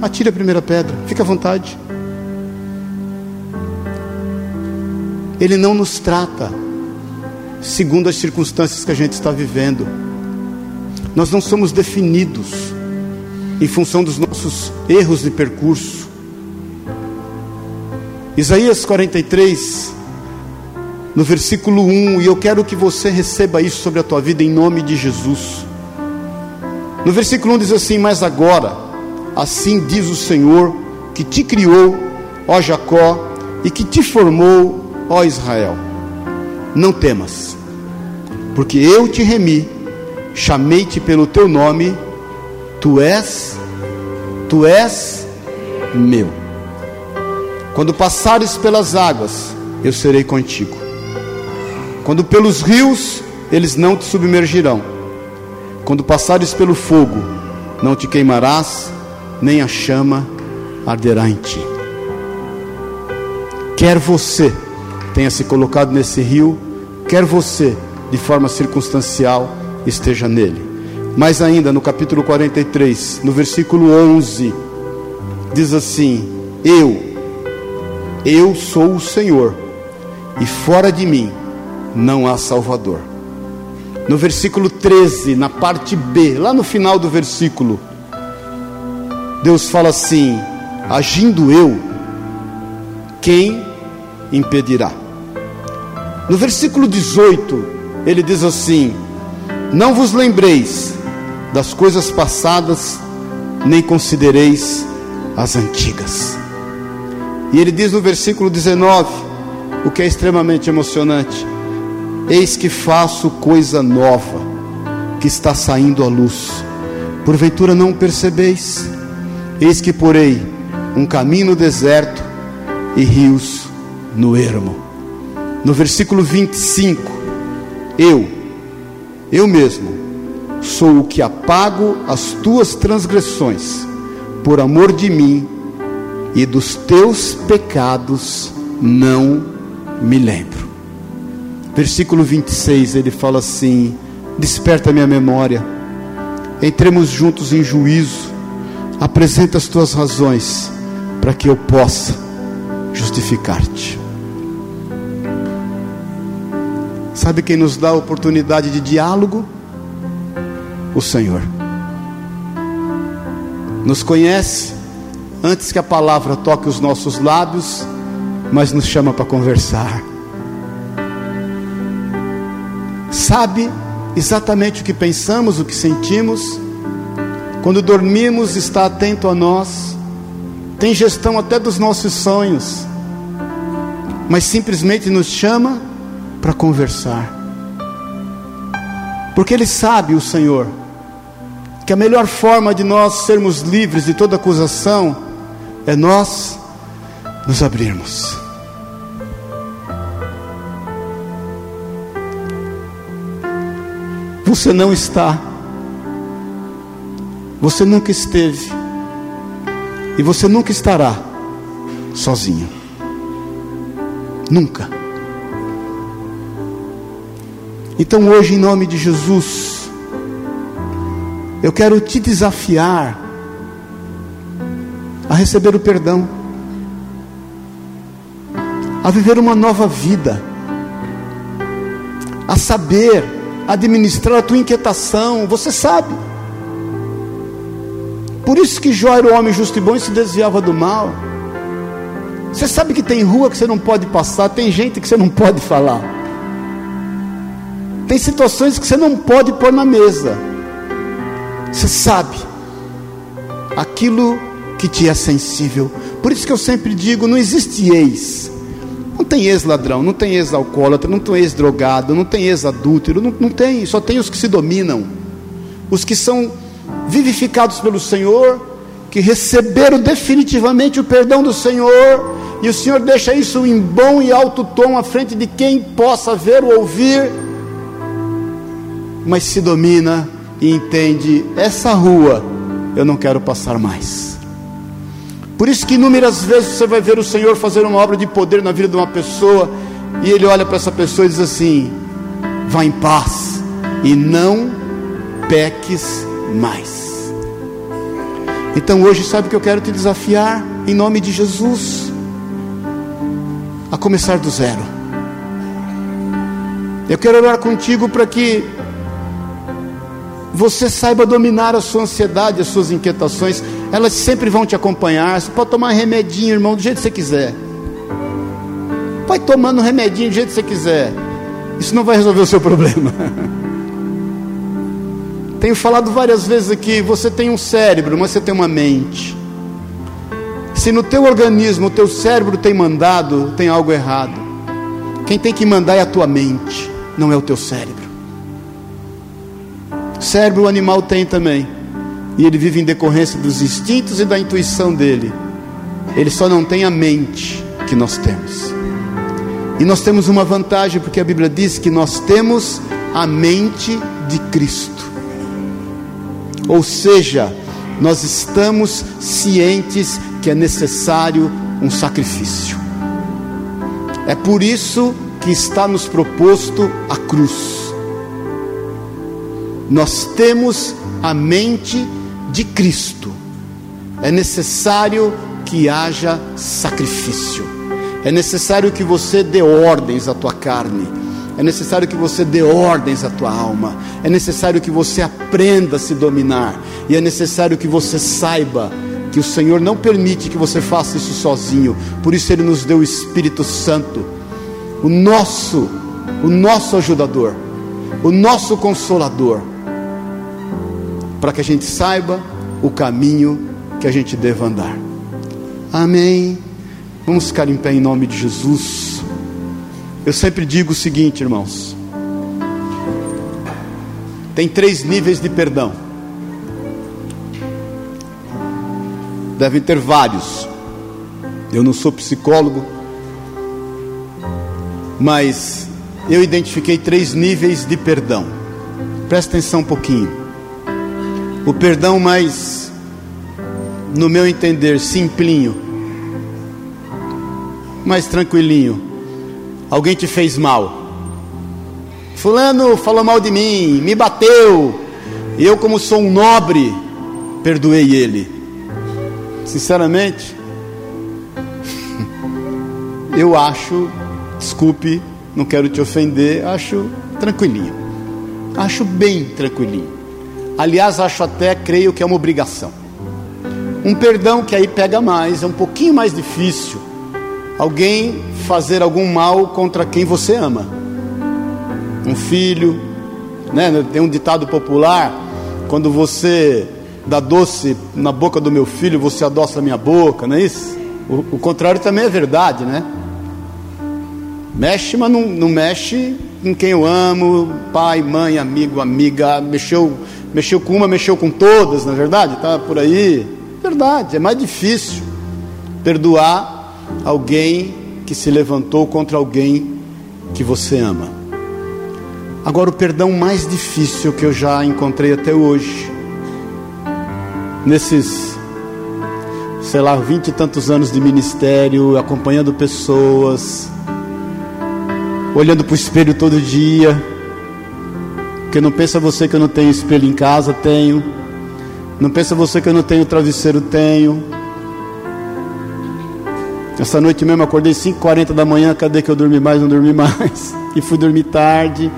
atire a primeira pedra, fique à vontade. Ele não nos trata segundo as circunstâncias que a gente está vivendo. Nós não somos definidos em função dos nossos erros de percurso. Isaías 43, no versículo 1, e eu quero que você receba isso sobre a tua vida em nome de Jesus. No versículo 1 diz assim: Mas agora, assim diz o Senhor, que te criou, ó Jacó, e que te formou, ó Israel. Não temas, porque eu te remi, chamei-te pelo teu nome Tu és, tu és meu. Quando passares pelas águas, eu serei contigo. Quando pelos rios, eles não te submergirão. Quando passares pelo fogo, não te queimarás, nem a chama arderá em ti. Quer você tenha se colocado nesse rio, quer você, de forma circunstancial, esteja nele. Mais ainda, no capítulo 43, no versículo 11, diz assim: Eu, eu sou o Senhor, e fora de mim não há Salvador. No versículo 13, na parte B, lá no final do versículo, Deus fala assim: Agindo eu, quem impedirá? No versículo 18, ele diz assim: Não vos lembreis das coisas passadas, nem considereis as antigas. E ele diz no versículo 19, o que é extremamente emocionante: Eis que faço coisa nova, que está saindo à luz. Porventura não percebeis? Eis que porei um caminho no deserto e rios no ermo. No versículo 25, eu, eu mesmo, sou o que apago as tuas transgressões, por amor de mim, e dos teus pecados não me lembro. Versículo 26 ele fala assim: Desperta minha memória, entremos juntos em juízo, apresenta as tuas razões, para que eu possa justificar-te. Sabe quem nos dá a oportunidade de diálogo? o Senhor. Nos conhece antes que a palavra toque os nossos lábios, mas nos chama para conversar. Sabe exatamente o que pensamos, o que sentimos. Quando dormimos, está atento a nós. Tem gestão até dos nossos sonhos. Mas simplesmente nos chama para conversar. Porque Ele sabe, o Senhor, que a melhor forma de nós sermos livres de toda acusação é nós nos abrirmos. Você não está, você nunca esteve, e você nunca estará sozinho. Nunca. Então, hoje, em nome de Jesus, eu quero te desafiar a receber o perdão, a viver uma nova vida a saber administrar a tua inquietação, você sabe. Por isso que Jó era o homem justo e bom e se desviava do mal. Você sabe que tem rua que você não pode passar, tem gente que você não pode falar. Tem situações que você não pode pôr na mesa. Você sabe aquilo que te é sensível. Por isso que eu sempre digo: não existe ex. Não tem ex-ladrão, não tem ex-alcoólatra, não tem ex-drogado, não tem ex-adúltero, não, não tem, só tem os que se dominam, os que são vivificados pelo Senhor, que receberam definitivamente o perdão do Senhor, e o Senhor deixa isso em bom e alto tom à frente de quem possa ver ou ouvir, mas se domina e entende: essa rua eu não quero passar mais. Por isso que inúmeras vezes você vai ver o Senhor fazer uma obra de poder na vida de uma pessoa, e ele olha para essa pessoa e diz assim: vá em paz e não peques mais. Então hoje, sabe que eu quero te desafiar? Em nome de Jesus, a começar do zero. Eu quero orar contigo para que você saiba dominar a sua ansiedade, as suas inquietações, elas sempre vão te acompanhar. Você pode tomar remedinho, irmão, do jeito que você quiser. Vai tomando remedinho do jeito que você quiser. Isso não vai resolver o seu problema. Tenho falado várias vezes aqui, você tem um cérebro, mas você tem uma mente. Se no teu organismo o teu cérebro tem mandado, tem algo errado. Quem tem que mandar é a tua mente, não é o teu cérebro. Cérebro o animal tem também. E ele vive em decorrência dos instintos e da intuição dele. Ele só não tem a mente que nós temos. E nós temos uma vantagem, porque a Bíblia diz que nós temos a mente de Cristo. Ou seja, nós estamos cientes que é necessário um sacrifício. É por isso que está nos proposto a cruz. Nós temos a mente de Cristo. É necessário que haja sacrifício. É necessário que você dê ordens à tua carne é necessário que você dê ordens à tua alma. É necessário que você aprenda a se dominar. E é necessário que você saiba que o Senhor não permite que você faça isso sozinho. Por isso ele nos deu o Espírito Santo, o nosso, o nosso ajudador, o nosso consolador, para que a gente saiba o caminho que a gente deva andar. Amém. Vamos ficar em pé em nome de Jesus. Eu sempre digo o seguinte, irmãos: tem três níveis de perdão. Devem ter vários. Eu não sou psicólogo, mas eu identifiquei três níveis de perdão. Presta atenção um pouquinho. O perdão mais, no meu entender, simplinho, mais tranquilinho alguém te fez mal. Fulano falou mal de mim, me bateu. Eu, como sou um nobre, perdoei ele. Sinceramente, eu acho, desculpe, não quero te ofender, acho tranquilinho. Acho bem tranquilinho. Aliás, acho até, creio que é uma obrigação. Um perdão que aí pega mais, é um pouquinho mais difícil. Alguém fazer algum mal contra quem você ama. Um filho, né? Tem um ditado popular: quando você dá doce na boca do meu filho, você adoça a minha boca, não é isso? O, o contrário também é verdade, né? Mexe, mas não, não mexe com quem eu amo, pai, mãe, amigo, amiga, mexeu, mexeu com uma, mexeu com todas, na é verdade? Tá por aí. Verdade, é mais difícil perdoar alguém que se levantou contra alguém que você ama. Agora, o perdão mais difícil que eu já encontrei até hoje, nesses, sei lá, vinte e tantos anos de ministério, acompanhando pessoas, olhando para o espelho todo dia, porque não pensa você que eu não tenho espelho em casa, tenho. Não pensa você que eu não tenho travesseiro, tenho. Essa noite mesmo acordei 5h40 da manhã, cadê que eu dormi mais? Não dormi mais. E fui dormir tarde.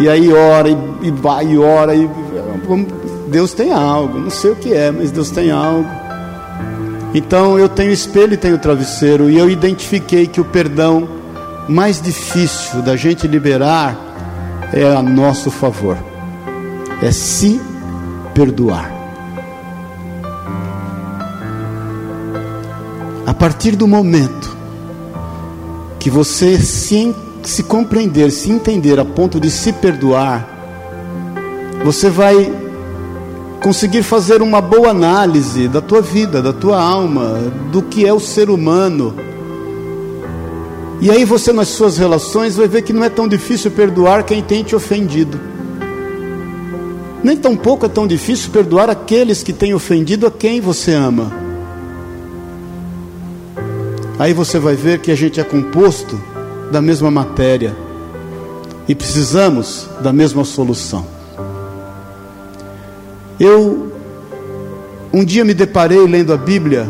E aí ora e, e vai e ora e Deus tem algo, não sei o que é, mas Deus tem algo. Então eu tenho espelho e tenho travesseiro e eu identifiquei que o perdão mais difícil da gente liberar é a nosso favor. É se perdoar. A partir do momento que você se, se compreender, se entender a ponto de se perdoar, você vai conseguir fazer uma boa análise da tua vida, da tua alma, do que é o ser humano. E aí você nas suas relações vai ver que não é tão difícil perdoar quem tem te ofendido. Nem tão pouco é tão difícil perdoar aqueles que têm ofendido a quem você ama. Aí você vai ver que a gente é composto da mesma matéria e precisamos da mesma solução. Eu um dia me deparei lendo a Bíblia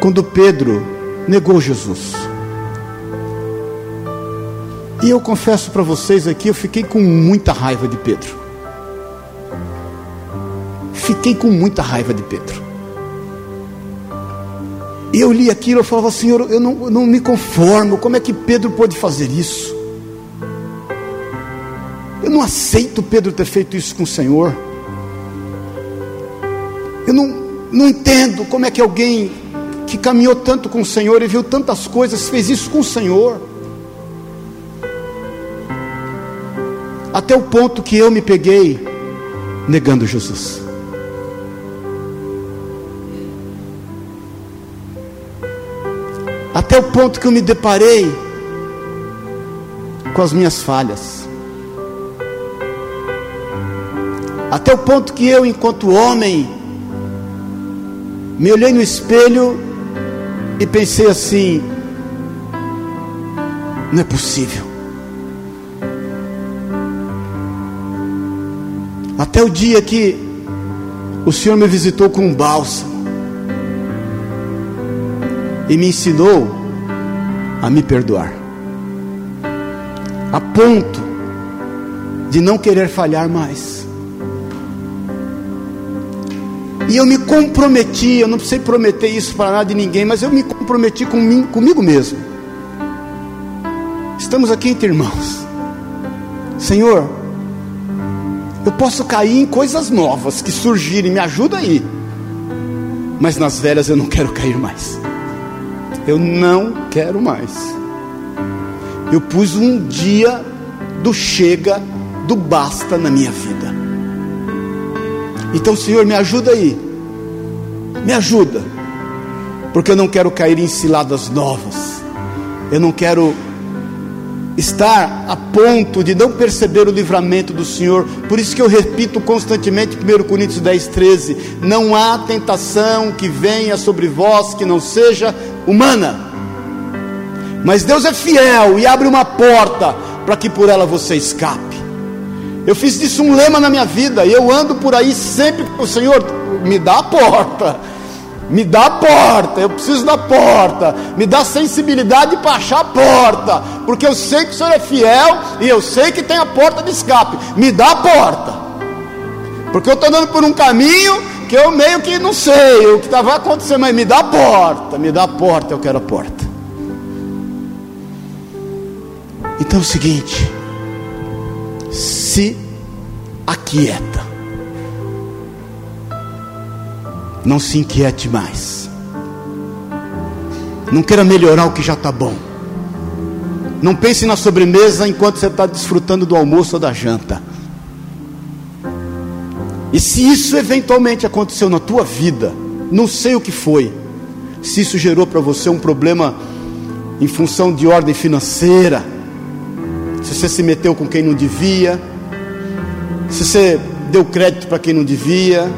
quando Pedro negou Jesus. E eu confesso para vocês aqui, eu fiquei com muita raiva de Pedro. Fiquei com muita raiva de Pedro. E eu li aquilo, eu falava, Senhor, eu não, eu não me conformo, como é que Pedro pode fazer isso? Eu não aceito Pedro ter feito isso com o Senhor. Eu não, não entendo como é que alguém que caminhou tanto com o Senhor e viu tantas coisas fez isso com o Senhor. Até o ponto que eu me peguei negando Jesus. Até o ponto que eu me deparei com as minhas falhas. Até o ponto que eu, enquanto homem, me olhei no espelho e pensei assim: não é possível. Até o dia que o Senhor me visitou com um bálsamo e me ensinou a me perdoar, a ponto de não querer falhar mais. E eu me comprometi, eu não precisei prometer isso para nada de ninguém, mas eu me comprometi com mim, comigo mesmo. Estamos aqui entre irmãos. Senhor, eu posso cair em coisas novas que surgirem, me ajuda aí. Mas nas velhas eu não quero cair mais. Eu não quero mais. Eu pus um dia do chega, do basta na minha vida. Então, Senhor, me ajuda aí. Me ajuda. Porque eu não quero cair em ciladas novas. Eu não quero estar a ponto de não perceber o livramento do Senhor. Por isso que eu repito constantemente 1 Coríntios 10, 13: Não há tentação que venha sobre vós que não seja humana. Mas Deus é fiel e abre uma porta para que por ela você escape. Eu fiz disso um lema na minha vida, e eu ando por aí sempre, o Senhor me dá a porta, me dá a porta, eu preciso da porta, me dá sensibilidade para achar a porta, porque eu sei que o Senhor é fiel e eu sei que tem a porta de escape, me dá a porta, porque eu estou andando por um caminho que eu meio que não sei o que vai acontecer, mas me dá a porta, me dá a porta, eu quero a porta. Então é o seguinte, se aquieta, não se inquiete mais, não queira melhorar o que já está bom. Não pense na sobremesa enquanto você está desfrutando do almoço ou da janta. E se isso eventualmente aconteceu na tua vida, não sei o que foi, se isso gerou para você um problema em função de ordem financeira, se você se meteu com quem não devia, se você deu crédito para quem não devia,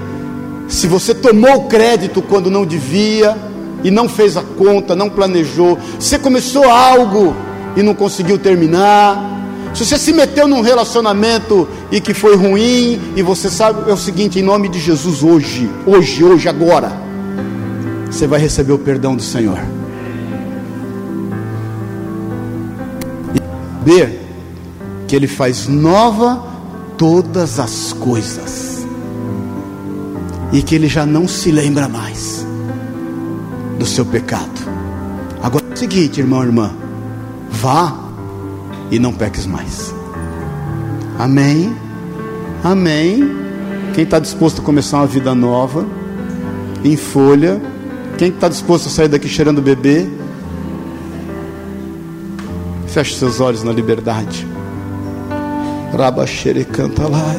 se você tomou crédito quando não devia e não fez a conta, não planejou, você começou algo e não conseguiu terminar, se você se meteu num relacionamento e que foi ruim, e você sabe, é o seguinte, em nome de Jesus, hoje, hoje, hoje, agora, você vai receber o perdão do Senhor. E que Ele faz nova todas as coisas e que Ele já não se lembra mais do seu pecado. Agora é o seguinte, irmão irmã, vá e não peques mais. Amém. Amém. Quem está disposto a começar uma vida nova, em folha? Quem está disposto a sair daqui cheirando bebê? Feche seus olhos na liberdade. Rabaxere canta lá.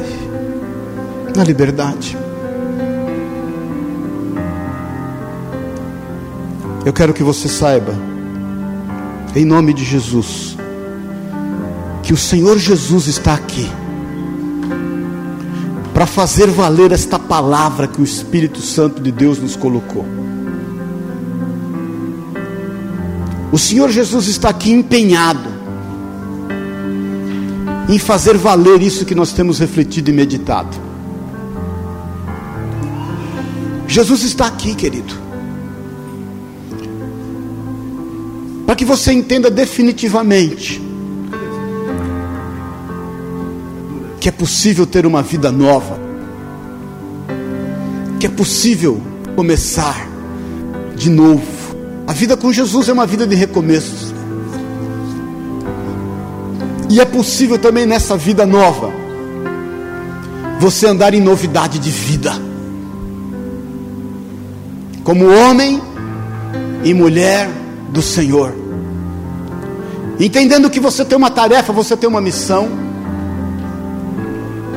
Na liberdade. Eu quero que você saiba, em nome de Jesus, que o Senhor Jesus está aqui para fazer valer esta palavra que o Espírito Santo de Deus nos colocou. O Senhor Jesus está aqui empenhado em fazer valer isso que nós temos refletido e meditado. Jesus está aqui, querido, que você entenda definitivamente que é possível ter uma vida nova, que é possível começar de novo. A vida com Jesus é uma vida de recomeços. E é possível também nessa vida nova você andar em novidade de vida. Como homem e mulher do Senhor. Entendendo que você tem uma tarefa, você tem uma missão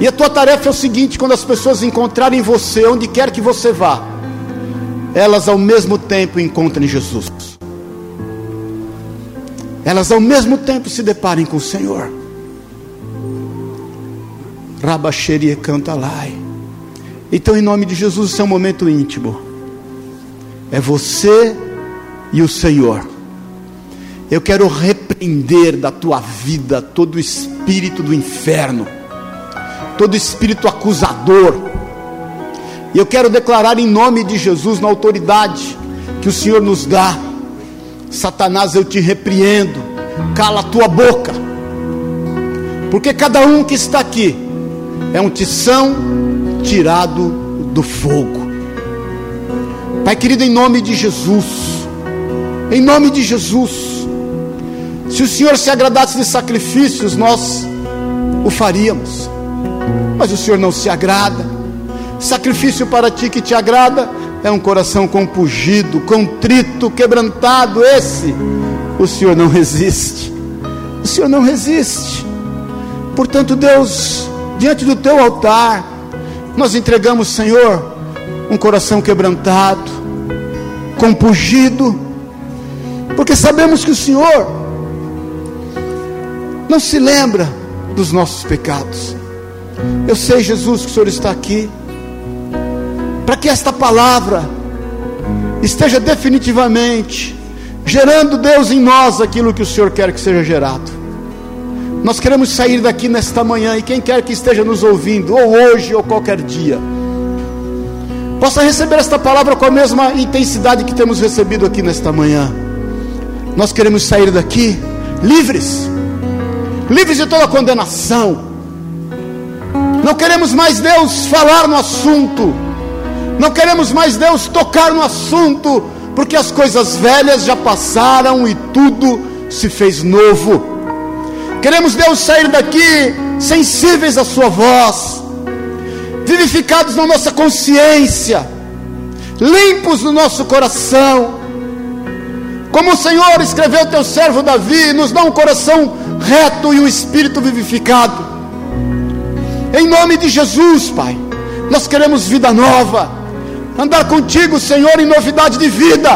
e a tua tarefa é o seguinte: quando as pessoas encontrarem você, onde quer que você vá, elas ao mesmo tempo encontrem Jesus. Elas ao mesmo tempo se deparem com o Senhor. Rabaxeria canta lá. Então, em nome de Jesus, esse é um momento íntimo. É você e o Senhor. Eu quero repreender da tua vida todo espírito do inferno todo espírito acusador. E eu quero declarar em nome de Jesus, na autoridade que o Senhor nos dá, Satanás, eu te repreendo, cala a tua boca, porque cada um que está aqui é um tição tirado do fogo. Pai querido, em nome de Jesus, em nome de Jesus, se o Senhor se agradasse de sacrifícios, nós o faríamos mas o Senhor não se agrada. Sacrifício para ti que te agrada é um coração compungido, contrito, quebrantado. Esse o Senhor não resiste. O Senhor não resiste. Portanto, Deus, diante do teu altar, nós entregamos, Senhor, um coração quebrantado, compungido, porque sabemos que o Senhor não se lembra dos nossos pecados. Eu sei, Jesus, que o Senhor está aqui, para que esta palavra esteja definitivamente gerando, Deus, em nós aquilo que o Senhor quer que seja gerado. Nós queremos sair daqui nesta manhã, e quem quer que esteja nos ouvindo, ou hoje ou qualquer dia, possa receber esta palavra com a mesma intensidade que temos recebido aqui nesta manhã. Nós queremos sair daqui livres, livres de toda condenação não queremos mais Deus falar no assunto. Não queremos mais Deus tocar no assunto, porque as coisas velhas já passaram e tudo se fez novo. Queremos Deus sair daqui sensíveis à Sua voz, vivificados na nossa consciência, limpos no nosso coração. Como o Senhor escreveu teu servo Davi, nos dá um coração reto e um espírito vivificado. Em nome de Jesus, Pai, nós queremos vida nova, andar contigo, Senhor, em novidade de vida,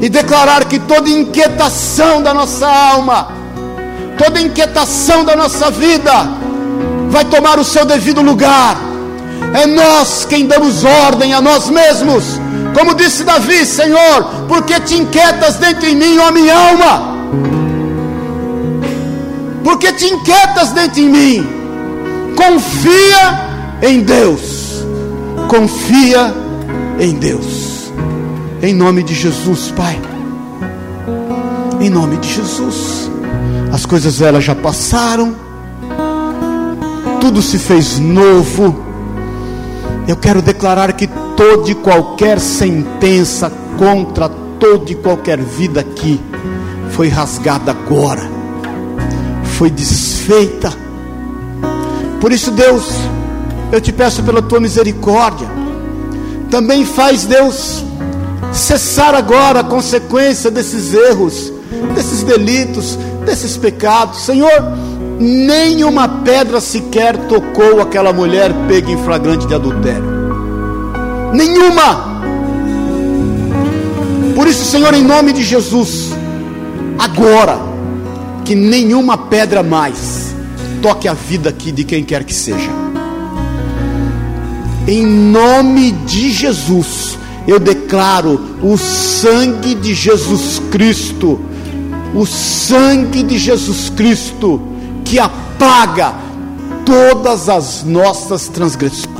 e declarar que toda inquietação da nossa alma, toda inquietação da nossa vida, vai tomar o seu devido lugar. É nós quem damos ordem a nós mesmos, como disse Davi, Senhor, porque te inquietas dentro de mim, ó minha alma? Porque te inquietas dentro de mim? Confia em Deus. Confia em Deus. Em nome de Jesus, Pai. Em nome de Jesus. As coisas velhas já passaram, tudo se fez novo. Eu quero declarar que toda e qualquer sentença contra toda e qualquer vida aqui foi rasgada agora, foi desfeita. Por isso, Deus, eu te peço pela tua misericórdia, também faz, Deus, cessar agora a consequência desses erros, desses delitos, desses pecados. Senhor, nenhuma pedra sequer tocou aquela mulher pega em flagrante de adultério. Nenhuma. Por isso, Senhor, em nome de Jesus, agora, que nenhuma pedra mais toque a vida aqui de quem quer que seja. Em nome de Jesus, eu declaro o sangue de Jesus Cristo, o sangue de Jesus Cristo que apaga todas as nossas transgressões.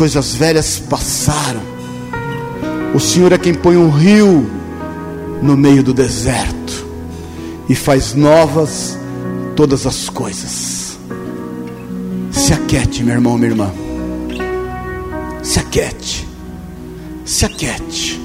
Coisas velhas passaram. O Senhor é quem põe um rio no meio do deserto e faz novas todas as coisas. Se aquete, meu irmão, minha irmã. Se aquete. Se aquete.